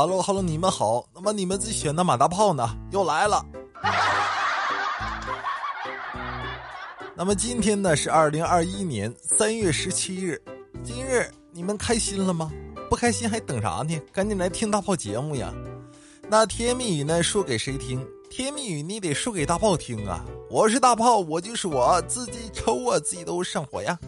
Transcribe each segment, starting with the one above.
Hello Hello，你们好。那么你们最喜欢的马大炮呢？又来了。那么今天呢是二零二一年三月十七日，今日你们开心了吗？不开心还等啥呢？赶紧来听大炮节目呀！那甜蜜语呢说给谁听？甜蜜语你得说给大炮听啊！我是大炮，我就是我自己抽啊，自己都上火呀。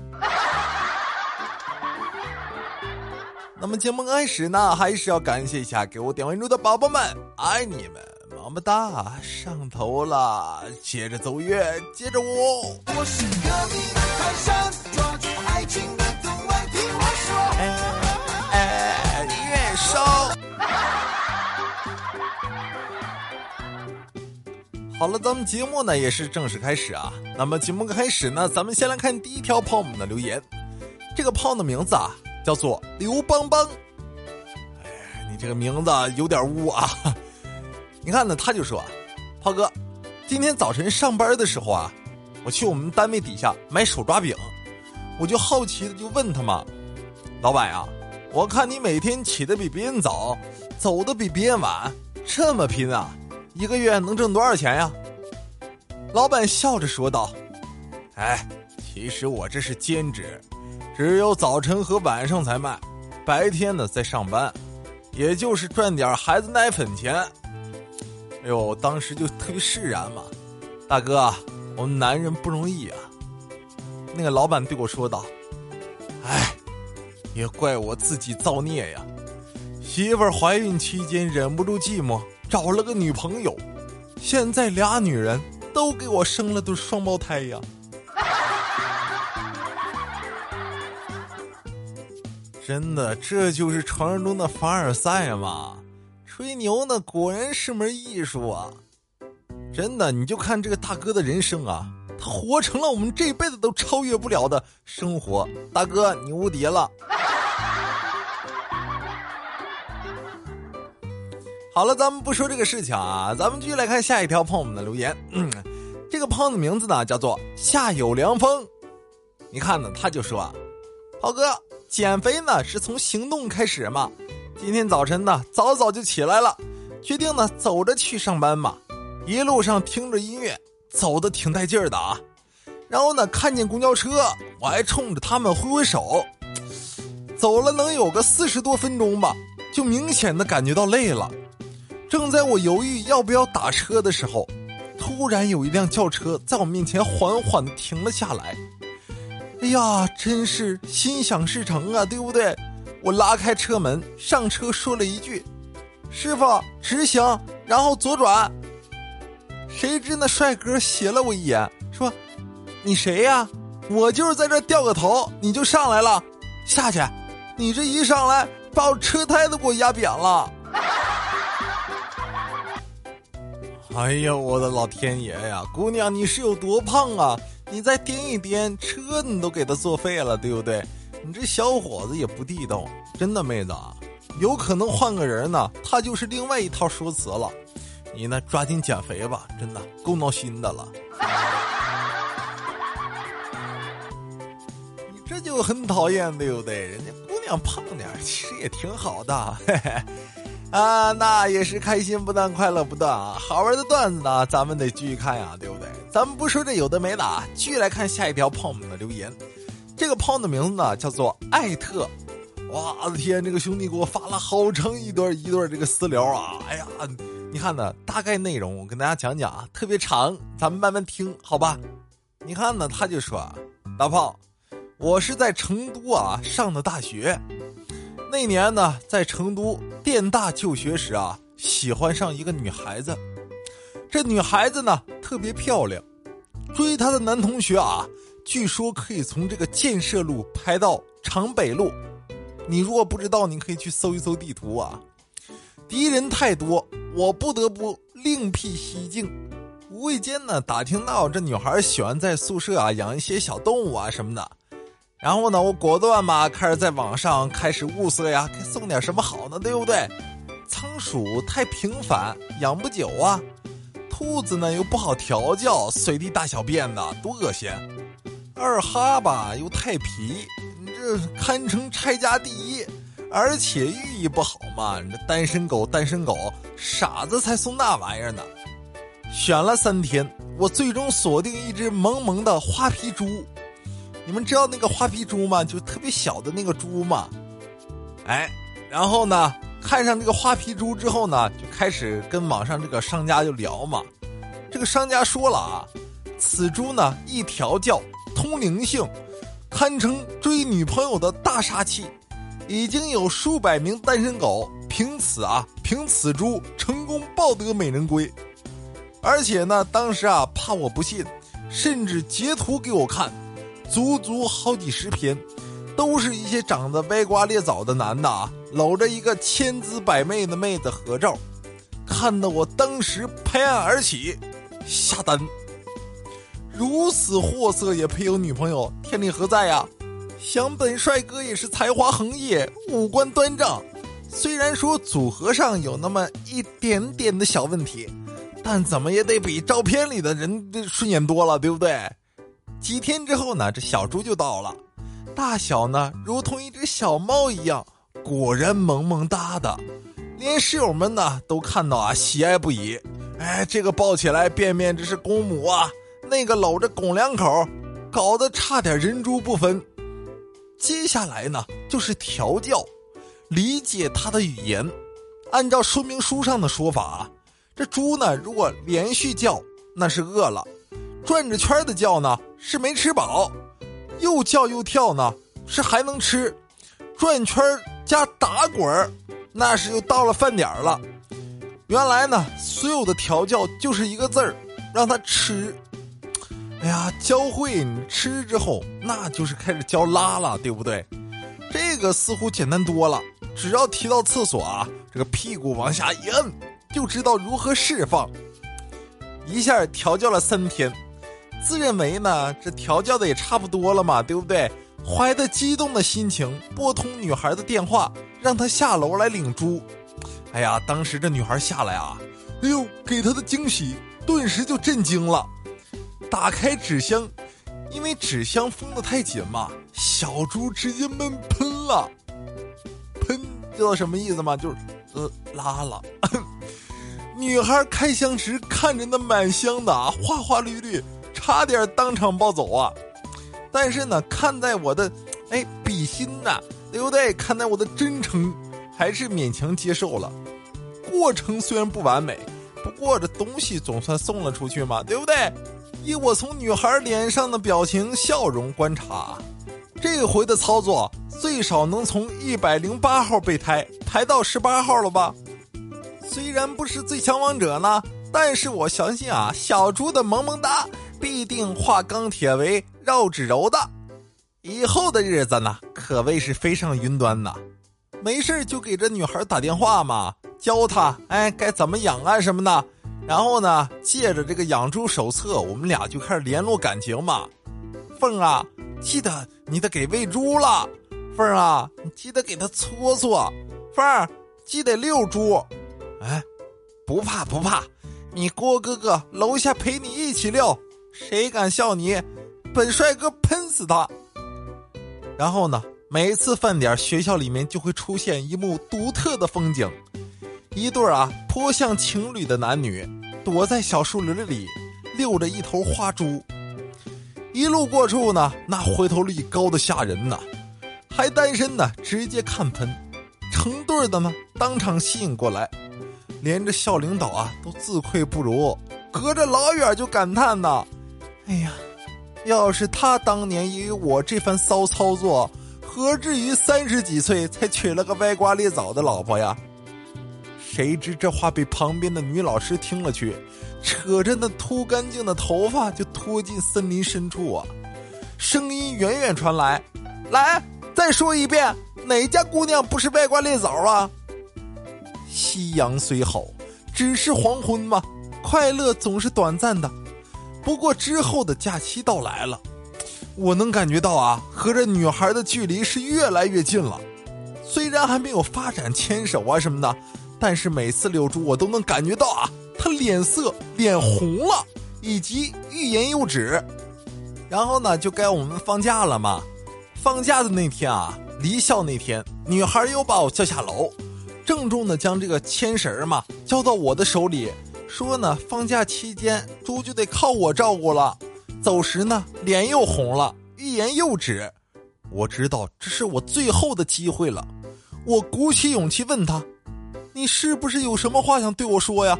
那么节目开始呢，还是要感谢一下给我点关注的宝宝们，爱你们，么么哒！上头了，接着奏乐，接着舞。我是隔壁的泰山，抓住爱情的痛，爱听我说。好了，咱们节目呢也是正式开始啊。那么节目开始呢，咱们先来看第一条炮们的留言。这个炮的名字啊。叫做刘邦邦，哎，你这个名字有点污啊！你看呢，他就说：“炮哥，今天早晨上班的时候啊，我去我们单位底下买手抓饼，我就好奇的就问他嘛，老板呀，我看你每天起的比别人早，走的比别人晚，这么拼啊，一个月能挣多少钱呀？”老板笑着说道：“哎，其实我这是兼职。”只有早晨和晚上才卖，白天呢在上班，也就是赚点孩子奶粉钱。哎呦，当时就特别释然嘛，大哥，我们男人不容易啊。那个老板对我说道：“哎，也怪我自己造孽呀，媳妇儿怀孕期间忍不住寂寞，找了个女朋友，现在俩女人都给我生了对双胞胎呀。”真的，这就是传说中的凡尔赛吗？吹牛呢，果然是门艺术啊！真的，你就看这个大哥的人生啊，他活成了我们这辈子都超越不了的生活。大哥，你无敌了！好了，咱们不说这个事情啊，咱们继续来看下一条朋友们的留言。嗯，这个朋友的名字呢叫做夏有凉风。你看呢，他就说：“炮哥。”减肥呢是从行动开始嘛，今天早晨呢早早就起来了，决定呢走着去上班嘛，一路上听着音乐，走的挺带劲儿的啊。然后呢看见公交车，我还冲着他们挥挥手。走了能有个四十多分钟吧，就明显的感觉到累了。正在我犹豫要不要打车的时候，突然有一辆轿车在我面前缓缓的停了下来。哎呀，真是心想事成啊，对不对？我拉开车门，上车说了一句：“师傅，直行，然后左转。”谁知那帅哥斜了我一眼，说：“你谁呀？我就是在这掉个头，你就上来了，下去。你这一上来，把我车胎都给我压扁了。”哎呀，我的老天爷呀，姑娘，你是有多胖啊？你再颠一颠，车你都给他作废了，对不对？你这小伙子也不地道，真的妹子啊，有可能换个人呢，他就是另外一套说辞了。你呢，抓紧减肥吧，真的够闹心的了。你这就很讨厌，对不对？人家姑娘胖点其实也挺好的。嘿嘿。啊，那也是开心不断，快乐不断啊！好玩的段子呢，咱们得继续看呀，对不对？咱们不说这有的没的啊，继续来看下一条胖们的留言。这个胖的名字呢叫做艾特，我的天，这个兄弟给我发了好长一段一段这个私聊啊！哎呀，你看呢，大概内容我跟大家讲讲啊，特别长，咱们慢慢听，好吧？你看呢，他就说，大胖，我是在成都啊上的大学。那年呢，在成都电大就学时啊，喜欢上一个女孩子。这女孩子呢特别漂亮，追她的男同学啊，据说可以从这个建设路排到长北路。你如果不知道，你可以去搜一搜地图啊。敌人太多，我不得不另辟蹊径。无意间呢，打听到这女孩喜欢在宿舍啊养一些小动物啊什么的。然后呢，我果断嘛，开始在网上开始物色呀，该送点什么好呢？对不对？仓鼠太平凡，养不久啊。兔子呢又不好调教，随地大小便的，多恶心。二哈吧又太皮，你这堪称拆家第一。而且寓意不好嘛。这单身狗，单身狗，傻子才送那玩意儿呢。选了三天，我最终锁定一只萌萌的花皮猪。你们知道那个花皮猪吗？就特别小的那个猪嘛。哎，然后呢，看上这个花皮猪之后呢，就开始跟网上这个商家就聊嘛。这个商家说了啊，此猪呢一调教通灵性，堪称追女朋友的大杀器，已经有数百名单身狗凭此啊凭此猪成功抱得美人归。而且呢，当时啊，怕我不信，甚至截图给我看，足足好几十篇，都是一些长得歪瓜裂枣的男的啊，搂着一个千姿百媚的妹子合照，看得我当时拍案而起，下单。如此货色也配有女朋友，天理何在呀？想本帅哥也是才华横溢，五官端正，虽然说组合上有那么一点点的小问题。但怎么也得比照片里的人顺眼多了，对不对？几天之后呢，这小猪就到了，大小呢如同一只小猫一样，果然萌萌哒的，连室友们呢都看到啊，喜爱不已。哎，这个抱起来便便这是公母啊，那个搂着拱两口，搞得差点人猪不分。接下来呢，就是调教，理解它的语言，按照说明书上的说法啊。这猪呢，如果连续叫，那是饿了；转着圈的叫呢，是没吃饱；又叫又跳呢，是还能吃；转圈加打滚那是又到了饭点了。原来呢，所有的调教就是一个字儿，让他吃。哎呀，教会你吃之后，那就是开始教拉了，对不对？这个似乎简单多了，只要提到厕所啊，这个屁股往下一摁。就知道如何释放，一下调教了三天，自认为呢这调教的也差不多了嘛，对不对？怀着激动的心情拨通女孩的电话，让她下楼来领猪。哎呀，当时这女孩下来啊，哎呦，给她的惊喜顿时就震惊了。打开纸箱，因为纸箱封的太紧嘛，小猪直接闷喷了。喷知道什么意思吗？就是呃拉了。女孩开箱时看着那满箱的啊，花花绿绿，差点当场暴走啊！但是呢，看在我的，哎，比心呐，对不对？看在我的真诚，还是勉强接受了。过程虽然不完美，不过这东西总算送了出去嘛，对不对？以我从女孩脸上的表情笑容观察，这回的操作最少能从一百零八号备胎排到十八号了吧？虽然不是最强王者呢，但是我相信啊，小猪的萌萌哒必定化钢铁为绕指柔的。以后的日子呢，可谓是飞上云端呐。没事就给这女孩打电话嘛，教她哎该怎么养啊什么的。然后呢，借着这个养猪手册，我们俩就开始联络感情嘛。凤儿啊，记得你得给喂猪了。凤儿啊，你记得给它搓搓。凤儿，记得遛猪。哎，不怕不怕，你郭哥哥楼下陪你一起遛，谁敢笑你，本帅哥喷死他。然后呢，每次饭点，学校里面就会出现一幕独特的风景，一对啊颇像情侣的男女，躲在小树林里遛着一头花猪，一路过处呢，那回头率高的吓人呐，还单身呢，直接看喷，成对的呢，当场吸引过来。连着校领导啊都自愧不如，隔着老远就感叹呐：“哎呀，要是他当年也有我这番骚操作，何至于三十几岁才娶了个歪瓜裂枣的老婆呀？”谁知这话被旁边的女老师听了去，扯着那秃干净的头发就拖进森林深处啊！声音远远传来：“来，再说一遍，哪家姑娘不是歪瓜裂枣啊？”夕阳虽好，只是黄昏嘛。快乐总是短暂的。不过之后的假期到来了，我能感觉到啊，和这女孩的距离是越来越近了。虽然还没有发展牵手啊什么的，但是每次遛猪我都能感觉到啊，她脸色脸红了，以及欲言又止。然后呢，就该我们放假了嘛。放假的那天啊，离校那天，女孩又把我叫下楼，郑重的将这个牵绳嘛交到我的手里，说呢，放假期间猪就得靠我照顾了。走时呢，脸又红了，欲言又止。我知道这是我最后的机会了，我鼓起勇气问他：“你是不是有什么话想对我说呀？”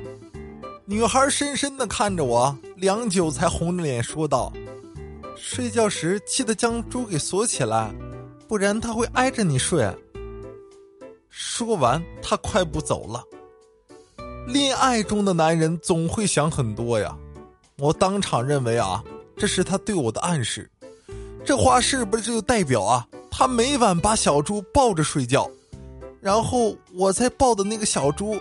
女孩深深的看着我，良久才红着脸说道：“睡觉时记得将猪给锁起来。”不然它会挨着你睡。说完，他快步走了。恋爱中的男人总会想很多呀，我当场认为啊，这是他对我的暗示。这话是不是就代表啊，他每晚把小猪抱着睡觉，然后我在抱的那个小猪，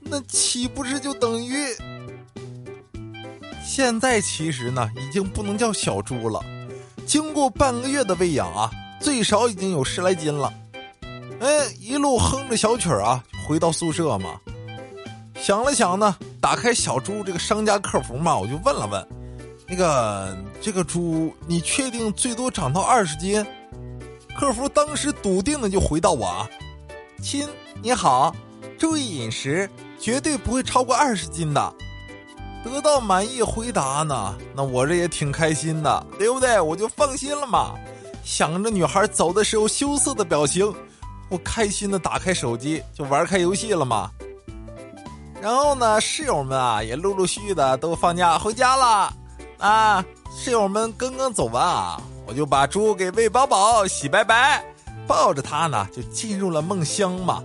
那岂不是就等于？现在其实呢，已经不能叫小猪了，经过半个月的喂养啊。最少已经有十来斤了，哎，一路哼着小曲儿啊，回到宿舍嘛。想了想呢，打开小猪这个商家客服嘛，我就问了问，那个这个猪，你确定最多长到二十斤？客服当时笃定的就回到我：“亲，你好，注意饮食，绝对不会超过二十斤的。”得到满意回答呢，那我这也挺开心的，对不对？我就放心了嘛。想着女孩走的时候羞涩的表情，我开心的打开手机就玩开游戏了嘛。然后呢，室友们啊也陆陆续续的都放假回家了啊。室友们刚刚走完啊，我就把猪给喂饱饱、洗白白，抱着它呢就进入了梦乡嘛。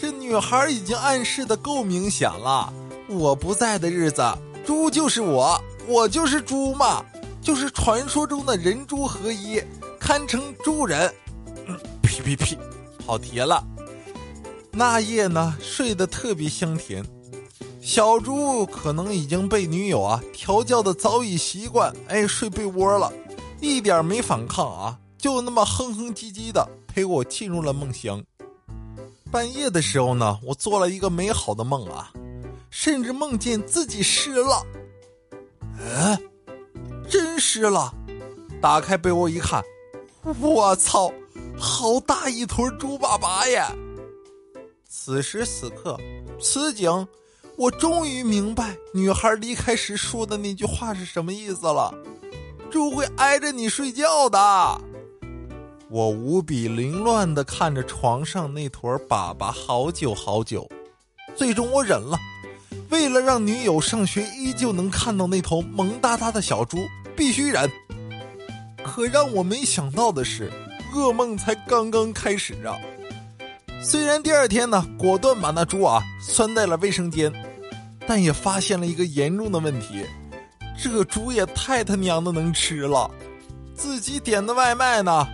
这女孩已经暗示的够明显了，我不在的日子，猪就是我，我就是猪嘛。就是传说中的人猪合一，堪称猪人。呸 呸呸，跑题了。那夜呢，睡得特别香甜。小猪可能已经被女友啊调教的早已习惯，哎，睡被窝了，一点没反抗啊，就那么哼哼唧唧的陪我进入了梦乡。半夜的时候呢，我做了一个美好的梦啊，甚至梦见自己湿了。嗯。真湿了，打开被窝一看，我操，好大一坨猪粑粑呀！此时此刻，此景，我终于明白女孩离开时说的那句话是什么意思了。猪会挨着你睡觉的。我无比凌乱的看着床上那坨粑粑，好久好久，最终我忍了。为了让女友上学依旧能看到那头萌哒哒的小猪，必须忍。可让我没想到的是，噩梦才刚刚开始啊！虽然第二天呢，果断把那猪啊拴在了卫生间，但也发现了一个严重的问题：这个猪也太他娘的能吃了！自己点的外卖呢，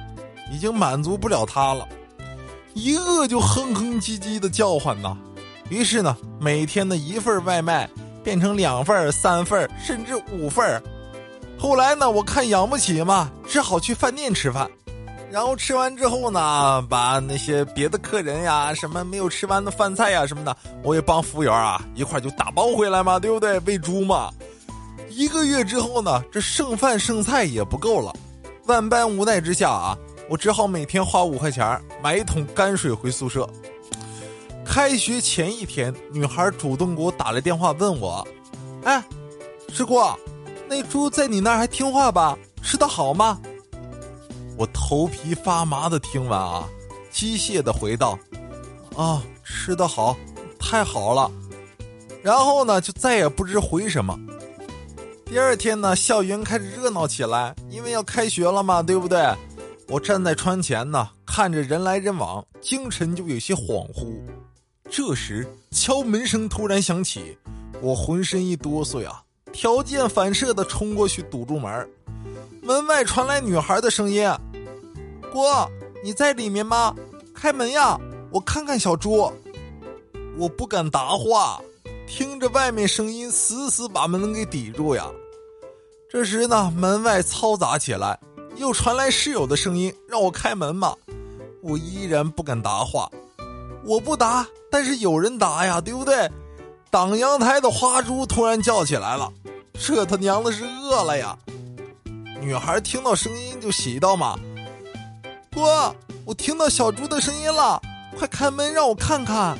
已经满足不了它了，一饿就哼哼唧唧的叫唤呐。于是呢，每天的一份外卖变成两份、三份，甚至五份。后来呢，我看养不起嘛，只好去饭店吃饭。然后吃完之后呢，把那些别的客人呀、什么没有吃完的饭菜呀什么的，我也帮服务员啊一块就打包回来嘛，对不对？喂猪嘛。一个月之后呢，这剩饭剩菜也不够了，万般无奈之下啊，我只好每天花五块钱买一桶泔水回宿舍。开学前一天，女孩主动给我打来电话，问我：“哎，师姑，那猪在你那儿还听话吧？吃的好吗？”我头皮发麻的听完啊，机械的回道：“啊，吃的好，太好了。”然后呢，就再也不知回什么。第二天呢，校园开始热闹起来，因为要开学了嘛，对不对？我站在窗前呢，看着人来人往，精神就有些恍惚。这时，敲门声突然响起，我浑身一哆嗦呀，条件反射的冲过去堵住门。门外传来女孩的声音：“哥，你在里面吗？开门呀，我看看小猪。”我不敢答话，听着外面声音，死死把门给抵住呀。这时呢，门外嘈杂起来，又传来室友的声音：“让我开门嘛。”我依然不敢答话。我不答，但是有人答呀，对不对？挡阳台的花猪突然叫起来了，这他娘的是饿了呀！女孩听到声音就喜道嘛：“哥，我听到小猪的声音了，快开门让我看看。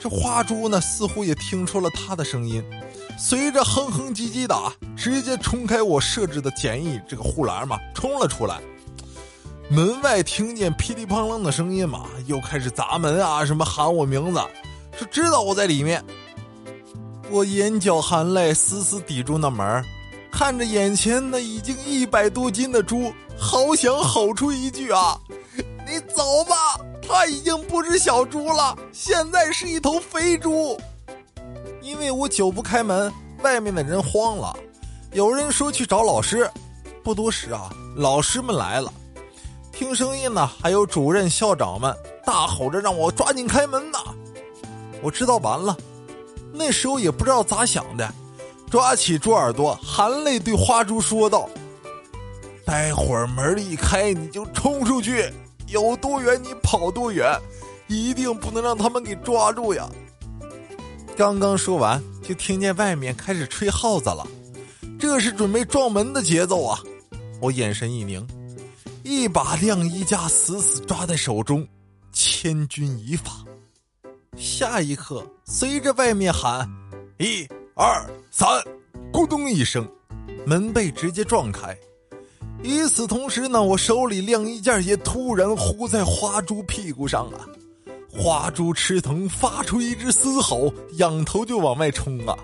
这花猪呢，似乎也听出了他的声音，随着哼哼唧唧的，直接冲开我设置的简易这个护栏嘛，冲了出来。门外听见噼里啪啦的声音嘛，又开始砸门啊，什么喊我名字，是知道我在里面。我眼角含泪，死死抵住那门看着眼前那已经一百多斤的猪，好想吼出一句啊：“你走吧，它已经不是小猪了，现在是一头肥猪。”因为我久不开门，外面的人慌了，有人说去找老师。不多时啊，老师们来了。听声音呢，还有主任、校长们大吼着让我抓紧开门呐！我知道完了，那时候也不知道咋想的，抓起猪耳朵，含泪对花猪说道：“待会儿门一开，你就冲出去，有多远你跑多远，一定不能让他们给抓住呀！”刚刚说完，就听见外面开始吹号子了，这是准备撞门的节奏啊！我眼神一凝。一把晾衣架死死抓在手中，千钧一发。下一刻，随着外面喊“一二三”，咕咚一声，门被直接撞开。与此同时呢，我手里晾衣架也突然糊在花猪屁股上啊！花猪吃疼，发出一只嘶吼，仰头就往外冲啊！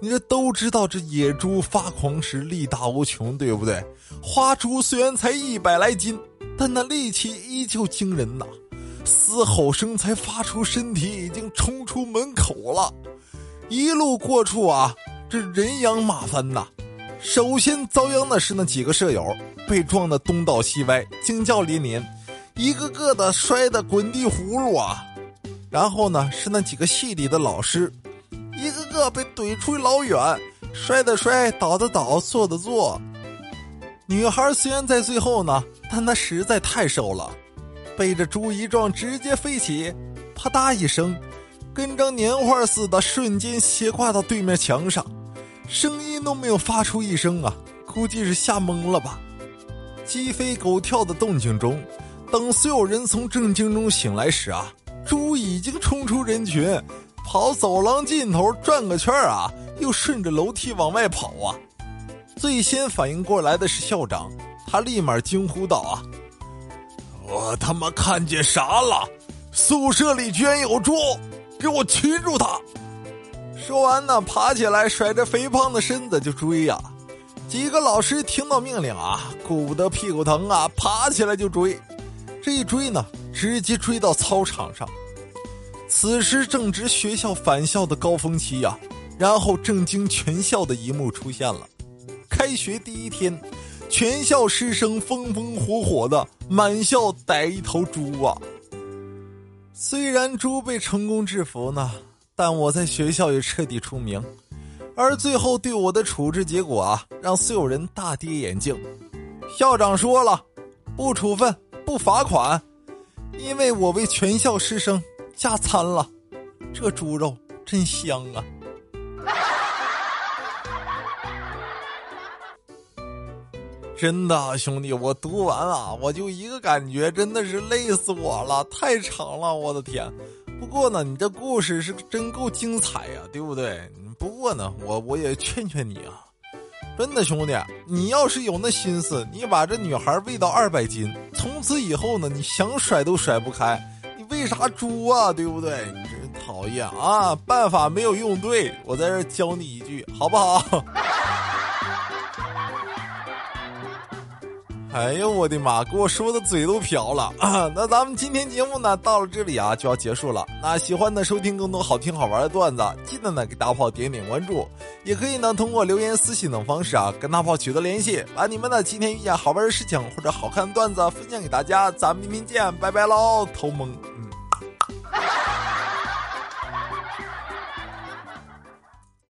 你这都知道，这野猪发狂时力大无穷，对不对？花猪虽然才一百来斤，但那力气依旧惊人呐！嘶吼声才发出，身体已经冲出门口了。一路过处啊，这人仰马翻呐。首先遭殃的是那几个舍友，被撞得东倒西歪，惊叫连连，一个个的摔得滚地葫芦啊。然后呢，是那几个系里的老师。一个个被怼出老远，摔的摔，倒的倒，坐的坐。女孩虽然在最后呢，但她实在太瘦了，被这猪一撞，直接飞起，啪嗒一声，跟张年画似的，瞬间斜挂到对面墙上，声音都没有发出一声啊，估计是吓懵了吧。鸡飞狗跳的动静中，等所有人从震惊中醒来时啊，猪已经冲出人群。跑走廊尽头转个圈啊，又顺着楼梯往外跑啊！最先反应过来的是校长，他立马惊呼道：“啊，我他妈看见啥了？宿舍里居然有猪！给我擒住他！”说完呢，爬起来甩着肥胖的身子就追呀。几个老师听到命令啊，顾不得屁股疼啊，爬起来就追。这一追呢，直接追到操场上。此时正值学校返校的高峰期呀，然后震惊全校的一幕出现了。开学第一天，全校师生风风火火的满校逮一头猪啊。虽然猪被成功制服呢，但我在学校也彻底出名。而最后对我的处置结果啊，让所有人大跌眼镜。校长说了，不处分，不罚款，因为我为全校师生。加餐了，这猪肉真香啊！真的，兄弟，我读完啊，我就一个感觉，真的是累死我了，太长了，我的天！不过呢，你这故事是真够精彩呀，对不对？不过呢，我我也劝劝你啊，真的兄弟，你要是有那心思，你把这女孩喂到二百斤，从此以后呢，你想甩都甩不开。你喂啥猪啊？对不对？你真讨厌啊！办法没有用对，我在这教你一句，好不好？哎呦我的妈！给我说的嘴都瓢了啊！那咱们今天节目呢，到了这里啊，就要结束了。那喜欢的收听更多好听好玩的段子，记得呢给大炮点点关注，也可以呢通过留言、私信等方式啊，跟大炮取得联系，把你们的今天遇见好玩的事情或者好看的段子分享给大家。咱们明天见，拜拜喽，头萌。